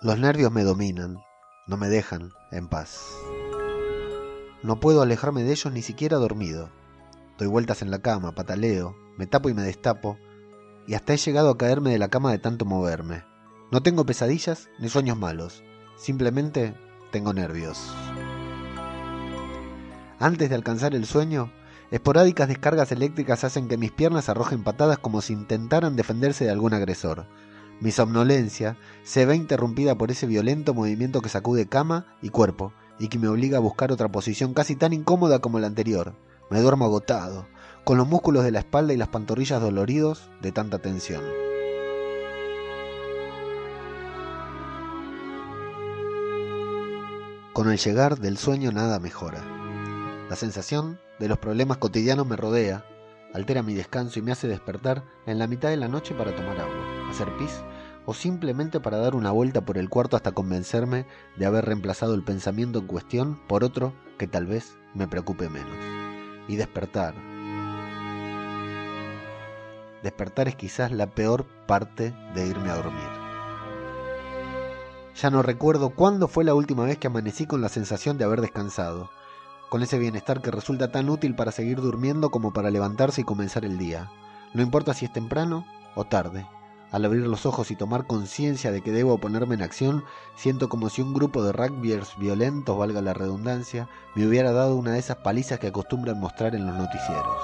Los nervios me dominan, no me dejan en paz. No puedo alejarme de ellos ni siquiera dormido. Doy vueltas en la cama, pataleo, me tapo y me destapo, y hasta he llegado a caerme de la cama de tanto moverme. No tengo pesadillas ni sueños malos, simplemente tengo nervios. Antes de alcanzar el sueño, esporádicas descargas eléctricas hacen que mis piernas arrojen patadas como si intentaran defenderse de algún agresor. Mi somnolencia se ve interrumpida por ese violento movimiento que sacude cama y cuerpo y que me obliga a buscar otra posición casi tan incómoda como la anterior. Me duermo agotado, con los músculos de la espalda y las pantorrillas doloridos de tanta tensión. Con el llegar del sueño nada mejora. La sensación de los problemas cotidianos me rodea, altera mi descanso y me hace despertar en la mitad de la noche para tomar agua, hacer pis o simplemente para dar una vuelta por el cuarto hasta convencerme de haber reemplazado el pensamiento en cuestión por otro que tal vez me preocupe menos. Y despertar. Despertar es quizás la peor parte de irme a dormir. Ya no recuerdo cuándo fue la última vez que amanecí con la sensación de haber descansado con ese bienestar que resulta tan útil para seguir durmiendo como para levantarse y comenzar el día. No importa si es temprano o tarde. Al abrir los ojos y tomar conciencia de que debo ponerme en acción, siento como si un grupo de rugbyers violentos, valga la redundancia, me hubiera dado una de esas palizas que acostumbran mostrar en los noticieros.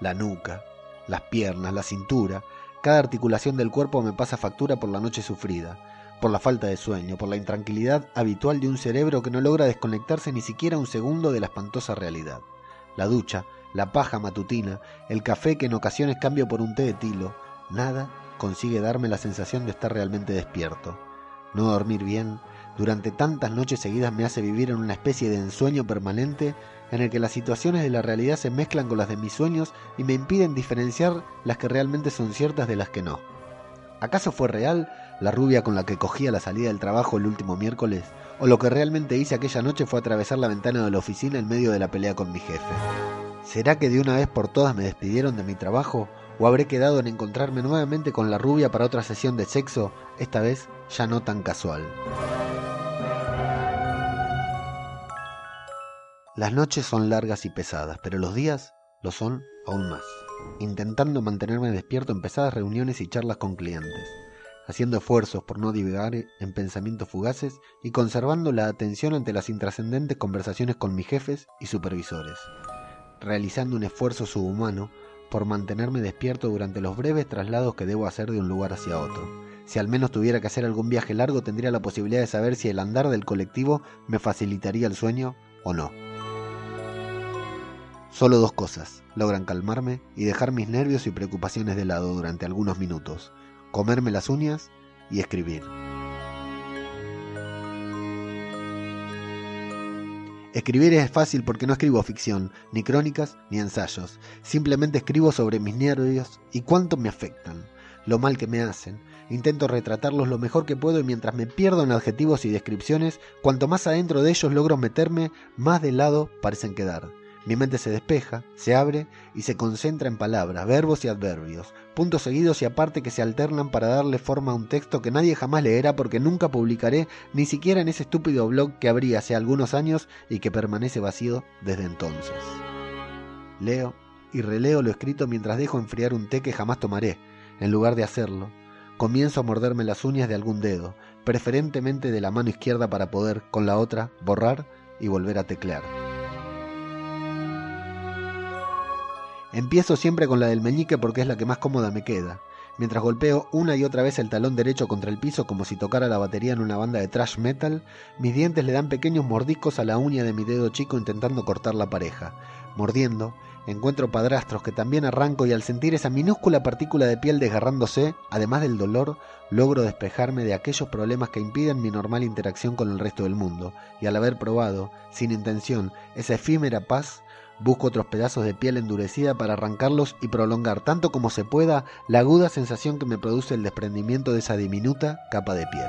La nuca, las piernas, la cintura, cada articulación del cuerpo me pasa factura por la noche sufrida por la falta de sueño, por la intranquilidad habitual de un cerebro que no logra desconectarse ni siquiera un segundo de la espantosa realidad. La ducha, la paja matutina, el café que en ocasiones cambio por un té de tilo, nada consigue darme la sensación de estar realmente despierto. No dormir bien durante tantas noches seguidas me hace vivir en una especie de ensueño permanente en el que las situaciones de la realidad se mezclan con las de mis sueños y me impiden diferenciar las que realmente son ciertas de las que no. ¿Acaso fue real la rubia con la que cogía la salida del trabajo el último miércoles? ¿O lo que realmente hice aquella noche fue atravesar la ventana de la oficina en medio de la pelea con mi jefe? ¿Será que de una vez por todas me despidieron de mi trabajo? ¿O habré quedado en encontrarme nuevamente con la rubia para otra sesión de sexo, esta vez ya no tan casual? Las noches son largas y pesadas, pero los días lo son aún más intentando mantenerme despierto en pesadas reuniones y charlas con clientes, haciendo esfuerzos por no divagar en pensamientos fugaces y conservando la atención ante las intrascendentes conversaciones con mis jefes y supervisores, realizando un esfuerzo subhumano por mantenerme despierto durante los breves traslados que debo hacer de un lugar hacia otro. Si al menos tuviera que hacer algún viaje largo, tendría la posibilidad de saber si el andar del colectivo me facilitaría el sueño o no. Solo dos cosas logran calmarme y dejar mis nervios y preocupaciones de lado durante algunos minutos. Comerme las uñas y escribir. Escribir es fácil porque no escribo ficción, ni crónicas, ni ensayos. Simplemente escribo sobre mis nervios y cuánto me afectan, lo mal que me hacen. Intento retratarlos lo mejor que puedo y mientras me pierdo en adjetivos y descripciones, cuanto más adentro de ellos logro meterme, más de lado parecen quedar. Mi mente se despeja, se abre y se concentra en palabras, verbos y adverbios, puntos seguidos y aparte que se alternan para darle forma a un texto que nadie jamás leerá porque nunca publicaré ni siquiera en ese estúpido blog que abrí hace algunos años y que permanece vacío desde entonces. Leo y releo lo escrito mientras dejo enfriar un té que jamás tomaré. En lugar de hacerlo, comienzo a morderme las uñas de algún dedo, preferentemente de la mano izquierda para poder, con la otra, borrar y volver a teclear. Empiezo siempre con la del meñique porque es la que más cómoda me queda. Mientras golpeo una y otra vez el talón derecho contra el piso como si tocara la batería en una banda de thrash metal, mis dientes le dan pequeños mordiscos a la uña de mi dedo chico intentando cortar la pareja. Mordiendo, encuentro padrastros que también arranco y al sentir esa minúscula partícula de piel desgarrándose, además del dolor, logro despejarme de aquellos problemas que impiden mi normal interacción con el resto del mundo, y al haber probado, sin intención, esa efímera paz, Busco otros pedazos de piel endurecida para arrancarlos y prolongar tanto como se pueda la aguda sensación que me produce el desprendimiento de esa diminuta capa de piel.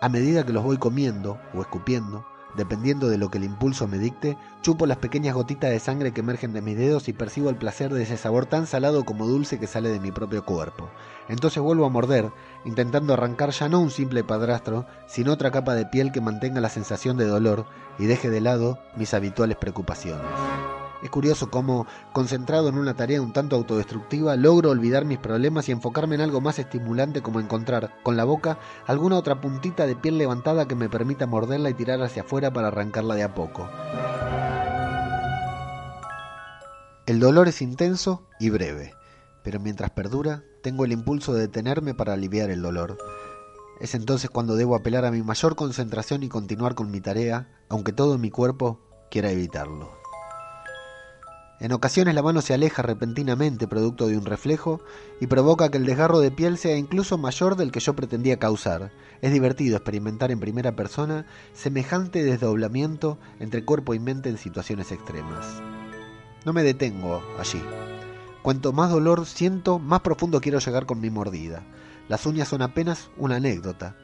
A medida que los voy comiendo o escupiendo, Dependiendo de lo que el impulso me dicte, chupo las pequeñas gotitas de sangre que emergen de mis dedos y percibo el placer de ese sabor tan salado como dulce que sale de mi propio cuerpo. Entonces vuelvo a morder, intentando arrancar ya no un simple padrastro, sino otra capa de piel que mantenga la sensación de dolor y deje de lado mis habituales preocupaciones. Es curioso cómo, concentrado en una tarea un tanto autodestructiva, logro olvidar mis problemas y enfocarme en algo más estimulante como encontrar, con la boca, alguna otra puntita de piel levantada que me permita morderla y tirar hacia afuera para arrancarla de a poco. El dolor es intenso y breve, pero mientras perdura, tengo el impulso de detenerme para aliviar el dolor. Es entonces cuando debo apelar a mi mayor concentración y continuar con mi tarea, aunque todo mi cuerpo quiera evitarlo. En ocasiones la mano se aleja repentinamente producto de un reflejo y provoca que el desgarro de piel sea incluso mayor del que yo pretendía causar. Es divertido experimentar en primera persona semejante desdoblamiento entre cuerpo y mente en situaciones extremas. No me detengo allí. Cuanto más dolor siento, más profundo quiero llegar con mi mordida. Las uñas son apenas una anécdota,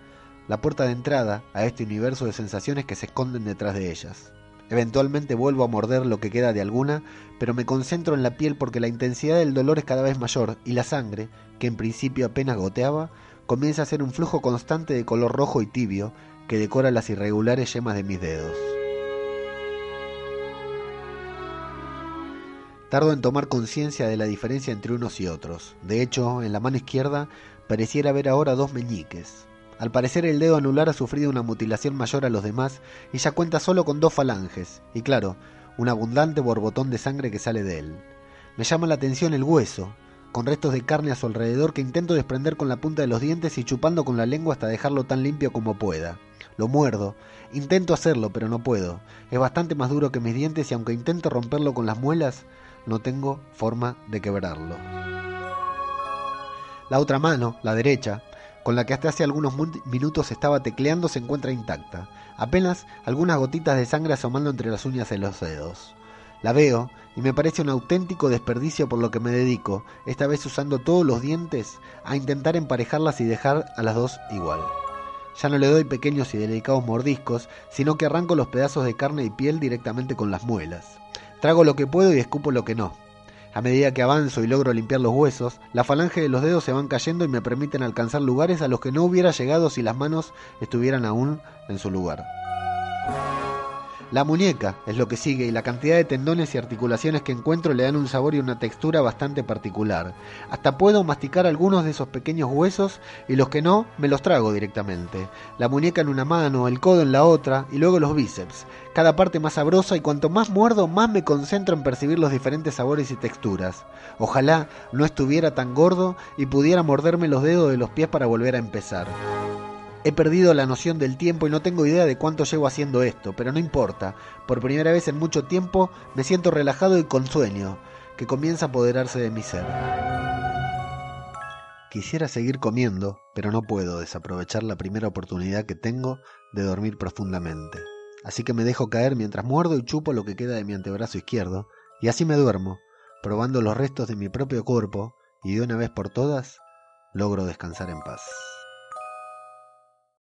la puerta de entrada a este universo de sensaciones que se esconden detrás de ellas. Eventualmente vuelvo a morder lo que queda de alguna, pero me concentro en la piel porque la intensidad del dolor es cada vez mayor y la sangre, que en principio apenas goteaba, comienza a ser un flujo constante de color rojo y tibio que decora las irregulares yemas de mis dedos. Tardo en tomar conciencia de la diferencia entre unos y otros. De hecho, en la mano izquierda pareciera ver ahora dos meñiques, al parecer el dedo anular ha sufrido una mutilación mayor a los demás y ya cuenta solo con dos falanges, y claro, un abundante borbotón de sangre que sale de él. Me llama la atención el hueso, con restos de carne a su alrededor que intento desprender con la punta de los dientes y chupando con la lengua hasta dejarlo tan limpio como pueda. Lo muerdo, intento hacerlo, pero no puedo. Es bastante más duro que mis dientes y aunque intento romperlo con las muelas, no tengo forma de quebrarlo. La otra mano, la derecha, con la que hasta hace algunos minutos estaba tecleando, se encuentra intacta, apenas algunas gotitas de sangre asomando entre las uñas de los dedos. La veo y me parece un auténtico desperdicio por lo que me dedico, esta vez usando todos los dientes, a intentar emparejarlas y dejar a las dos igual. Ya no le doy pequeños y delicados mordiscos, sino que arranco los pedazos de carne y piel directamente con las muelas. Trago lo que puedo y escupo lo que no. A medida que avanzo y logro limpiar los huesos, la falange de los dedos se van cayendo y me permiten alcanzar lugares a los que no hubiera llegado si las manos estuvieran aún en su lugar. La muñeca es lo que sigue y la cantidad de tendones y articulaciones que encuentro le dan un sabor y una textura bastante particular. Hasta puedo masticar algunos de esos pequeños huesos y los que no me los trago directamente. La muñeca en una mano, el codo en la otra y luego los bíceps. Cada parte más sabrosa y cuanto más muerdo más me concentro en percibir los diferentes sabores y texturas. Ojalá no estuviera tan gordo y pudiera morderme los dedos de los pies para volver a empezar. He perdido la noción del tiempo y no tengo idea de cuánto llevo haciendo esto, pero no importa. Por primera vez en mucho tiempo me siento relajado y con sueño, que comienza a apoderarse de mi ser. Quisiera seguir comiendo, pero no puedo desaprovechar la primera oportunidad que tengo de dormir profundamente. Así que me dejo caer mientras muerdo y chupo lo que queda de mi antebrazo izquierdo, y así me duermo, probando los restos de mi propio cuerpo, y de una vez por todas logro descansar en paz.